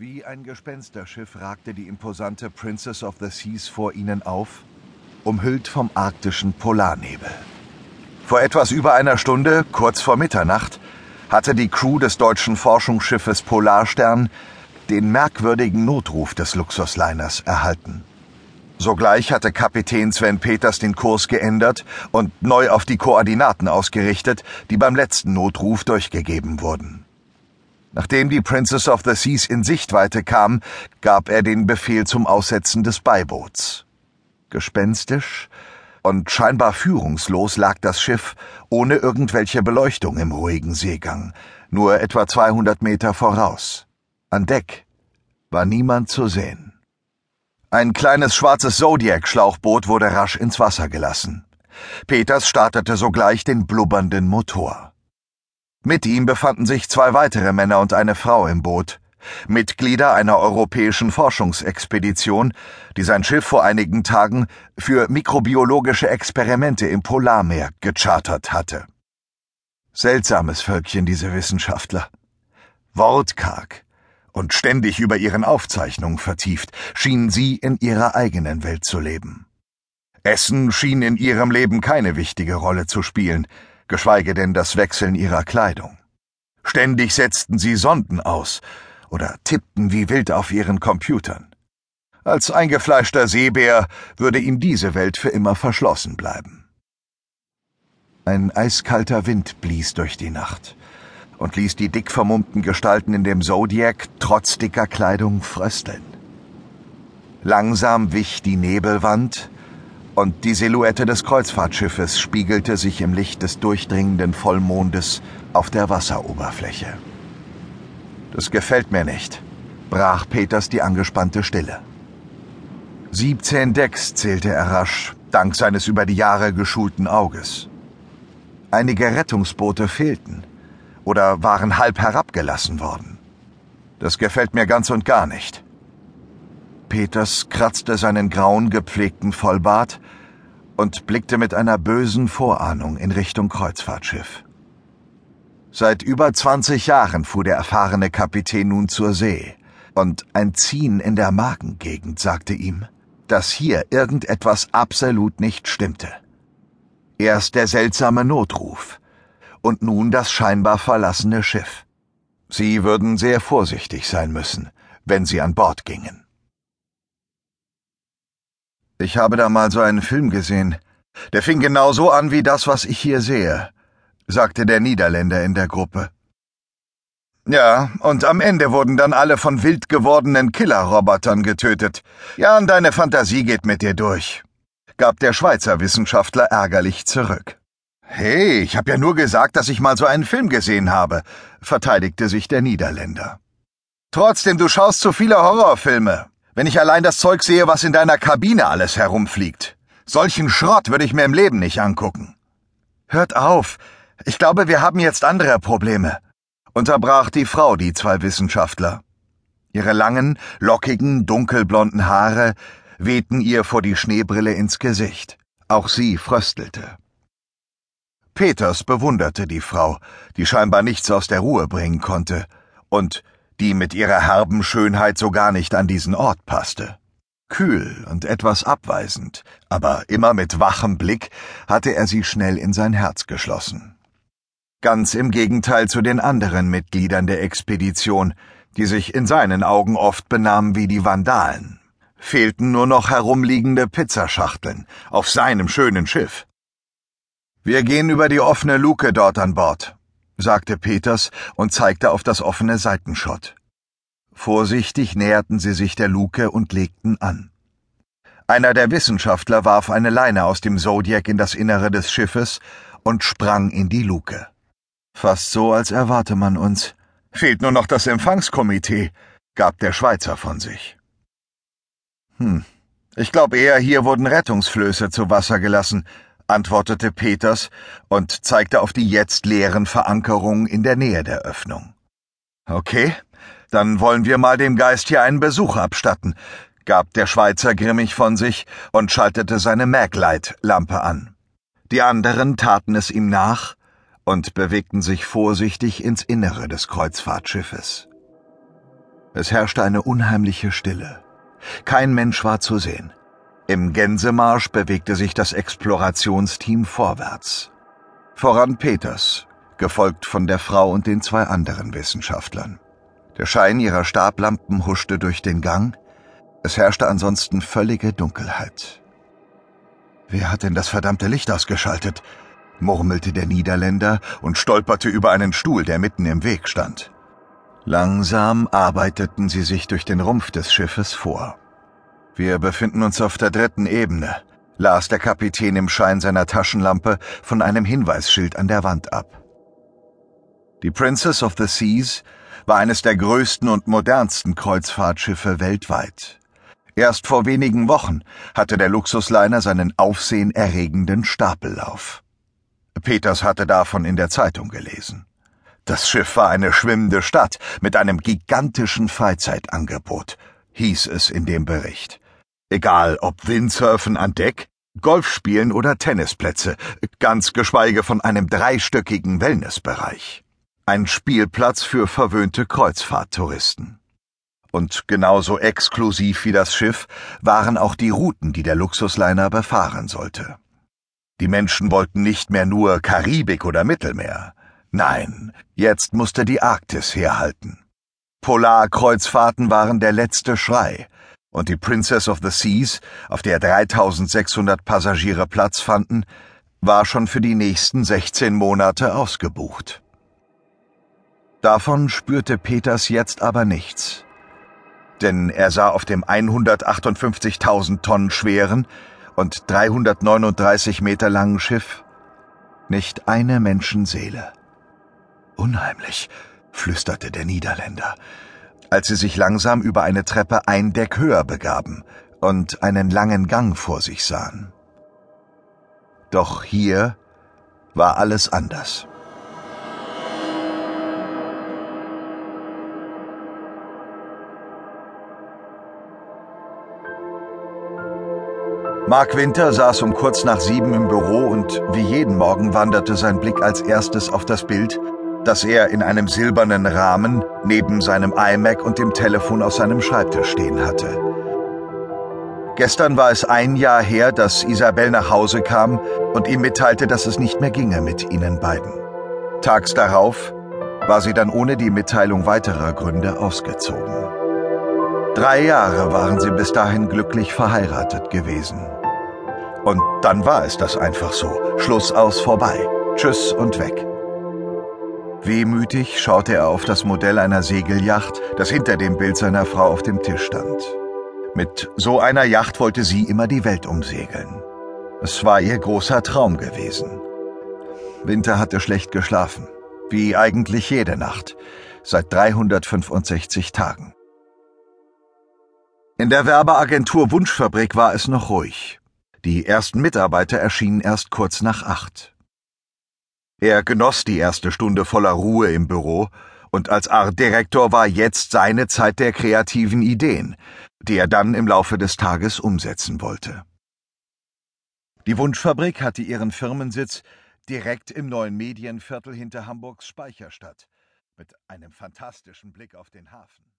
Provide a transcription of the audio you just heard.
Wie ein Gespensterschiff ragte die imposante Princess of the Seas vor ihnen auf, umhüllt vom arktischen Polarnebel. Vor etwas über einer Stunde, kurz vor Mitternacht, hatte die Crew des deutschen Forschungsschiffes Polarstern den merkwürdigen Notruf des Luxusliners erhalten. Sogleich hatte Kapitän Sven Peters den Kurs geändert und neu auf die Koordinaten ausgerichtet, die beim letzten Notruf durchgegeben wurden. Nachdem die Princess of the Seas in Sichtweite kam, gab er den Befehl zum Aussetzen des Beiboots. Gespenstisch und scheinbar führungslos lag das Schiff ohne irgendwelche Beleuchtung im ruhigen Seegang, nur etwa 200 Meter voraus. An Deck war niemand zu sehen. Ein kleines schwarzes Zodiac-Schlauchboot wurde rasch ins Wasser gelassen. Peters startete sogleich den blubbernden Motor. Mit ihm befanden sich zwei weitere Männer und eine Frau im Boot, Mitglieder einer europäischen Forschungsexpedition, die sein Schiff vor einigen Tagen für mikrobiologische Experimente im Polarmeer gechartert hatte. Seltsames Völkchen, diese Wissenschaftler. Wortkarg und ständig über ihren Aufzeichnungen vertieft, schienen sie in ihrer eigenen Welt zu leben. Essen schien in ihrem Leben keine wichtige Rolle zu spielen, geschweige denn das Wechseln ihrer Kleidung. Ständig setzten sie Sonden aus oder tippten wie wild auf ihren Computern. Als eingefleischter Seebär würde ihm diese Welt für immer verschlossen bleiben. Ein eiskalter Wind blies durch die Nacht und ließ die dick vermummten Gestalten in dem Zodiac trotz dicker Kleidung frösteln. Langsam wich die Nebelwand, und die Silhouette des Kreuzfahrtschiffes spiegelte sich im Licht des durchdringenden Vollmondes auf der Wasseroberfläche. Das gefällt mir nicht, brach Peters die angespannte Stille. Siebzehn Decks zählte er rasch, dank seines über die Jahre geschulten Auges. Einige Rettungsboote fehlten oder waren halb herabgelassen worden. Das gefällt mir ganz und gar nicht. Peters kratzte seinen grauen gepflegten Vollbart und blickte mit einer bösen Vorahnung in Richtung Kreuzfahrtschiff. Seit über 20 Jahren fuhr der erfahrene Kapitän nun zur See, und ein Ziehen in der Magengegend sagte ihm, dass hier irgendetwas absolut nicht stimmte. Erst der seltsame Notruf und nun das scheinbar verlassene Schiff. Sie würden sehr vorsichtig sein müssen, wenn sie an Bord gingen. Ich habe da mal so einen Film gesehen. Der fing genau so an wie das, was ich hier sehe, sagte der Niederländer in der Gruppe. Ja, und am Ende wurden dann alle von wild gewordenen Killerrobotern getötet. Ja, und deine Fantasie geht mit dir durch, gab der Schweizer Wissenschaftler ärgerlich zurück. Hey, ich habe ja nur gesagt, dass ich mal so einen Film gesehen habe, verteidigte sich der Niederländer. Trotzdem, du schaust zu viele Horrorfilme. Wenn ich allein das Zeug sehe, was in deiner Kabine alles herumfliegt. Solchen Schrott würde ich mir im Leben nicht angucken. Hört auf. Ich glaube, wir haben jetzt andere Probleme, unterbrach die Frau die zwei Wissenschaftler. Ihre langen, lockigen, dunkelblonden Haare wehten ihr vor die Schneebrille ins Gesicht. Auch sie fröstelte. Peters bewunderte die Frau, die scheinbar nichts aus der Ruhe bringen konnte, und die mit ihrer herben Schönheit so gar nicht an diesen Ort passte. Kühl und etwas abweisend, aber immer mit wachem Blick hatte er sie schnell in sein Herz geschlossen. Ganz im Gegenteil zu den anderen Mitgliedern der Expedition, die sich in seinen Augen oft benahmen wie die Vandalen. Fehlten nur noch herumliegende Pizzaschachteln auf seinem schönen Schiff. Wir gehen über die offene Luke dort an Bord, sagte Peters und zeigte auf das offene Seitenschott. Vorsichtig näherten sie sich der Luke und legten an. Einer der Wissenschaftler warf eine Leine aus dem Zodiac in das Innere des Schiffes und sprang in die Luke. Fast so, als erwarte man uns. Fehlt nur noch das Empfangskomitee, gab der Schweizer von sich. Hm, ich glaube eher, hier wurden Rettungsflöße zu Wasser gelassen, antwortete Peters und zeigte auf die jetzt leeren Verankerungen in der Nähe der Öffnung. Okay, dann wollen wir mal dem Geist hier einen Besuch abstatten, gab der Schweizer grimmig von sich und schaltete seine Maglight-Lampe an. Die anderen taten es ihm nach und bewegten sich vorsichtig ins Innere des Kreuzfahrtschiffes. Es herrschte eine unheimliche Stille. Kein Mensch war zu sehen. Im Gänsemarsch bewegte sich das Explorationsteam vorwärts. Voran Peters, gefolgt von der Frau und den zwei anderen Wissenschaftlern. Der Schein ihrer Stablampen huschte durch den Gang, es herrschte ansonsten völlige Dunkelheit. Wer hat denn das verdammte Licht ausgeschaltet? murmelte der Niederländer und stolperte über einen Stuhl, der mitten im Weg stand. Langsam arbeiteten sie sich durch den Rumpf des Schiffes vor. Wir befinden uns auf der dritten Ebene, las der Kapitän im Schein seiner Taschenlampe von einem Hinweisschild an der Wand ab. Die Princess of the Seas war eines der größten und modernsten Kreuzfahrtschiffe weltweit. Erst vor wenigen Wochen hatte der Luxusliner seinen aufsehenerregenden Stapellauf. Peters hatte davon in der Zeitung gelesen. Das Schiff war eine schwimmende Stadt mit einem gigantischen Freizeitangebot, hieß es in dem Bericht. Egal ob Windsurfen an Deck, Golfspielen oder Tennisplätze, ganz geschweige von einem dreistöckigen Wellnessbereich. Ein Spielplatz für verwöhnte Kreuzfahrttouristen. Und genauso exklusiv wie das Schiff waren auch die Routen, die der Luxusliner befahren sollte. Die Menschen wollten nicht mehr nur Karibik oder Mittelmeer. Nein, jetzt musste die Arktis herhalten. Polarkreuzfahrten waren der letzte Schrei, und die Princess of the Seas, auf der 3600 Passagiere Platz fanden, war schon für die nächsten 16 Monate ausgebucht. Davon spürte Peters jetzt aber nichts denn er sah auf dem 158.000 Tonnen schweren und 339 Meter langen Schiff nicht eine Menschenseele. Unheimlich, flüsterte der Niederländer, als sie sich langsam über eine Treppe ein Deck höher begaben und einen langen Gang vor sich sahen. Doch hier war alles anders. Mark Winter saß um kurz nach sieben im Büro und wie jeden Morgen wanderte sein Blick als erstes auf das Bild, das er in einem silbernen Rahmen neben seinem iMac und dem Telefon aus seinem Schreibtisch stehen hatte. Gestern war es ein Jahr her, dass Isabel nach Hause kam und ihm mitteilte, dass es nicht mehr ginge mit ihnen beiden. Tags darauf war sie dann ohne die Mitteilung weiterer Gründe ausgezogen. Drei Jahre waren sie bis dahin glücklich verheiratet gewesen. Und dann war es das einfach so. Schluss aus vorbei. Tschüss und weg. Wehmütig schaute er auf das Modell einer Segelyacht, das hinter dem Bild seiner Frau auf dem Tisch stand. Mit so einer Yacht wollte sie immer die Welt umsegeln. Es war ihr großer Traum gewesen. Winter hatte schlecht geschlafen, wie eigentlich jede Nacht, seit 365 Tagen. In der Werbeagentur Wunschfabrik war es noch ruhig. Die ersten Mitarbeiter erschienen erst kurz nach acht. Er genoss die erste Stunde voller Ruhe im Büro, und als Artdirektor war jetzt seine Zeit der kreativen Ideen, die er dann im Laufe des Tages umsetzen wollte. Die Wunschfabrik hatte ihren Firmensitz direkt im neuen Medienviertel hinter Hamburgs Speicherstadt, mit einem fantastischen Blick auf den Hafen.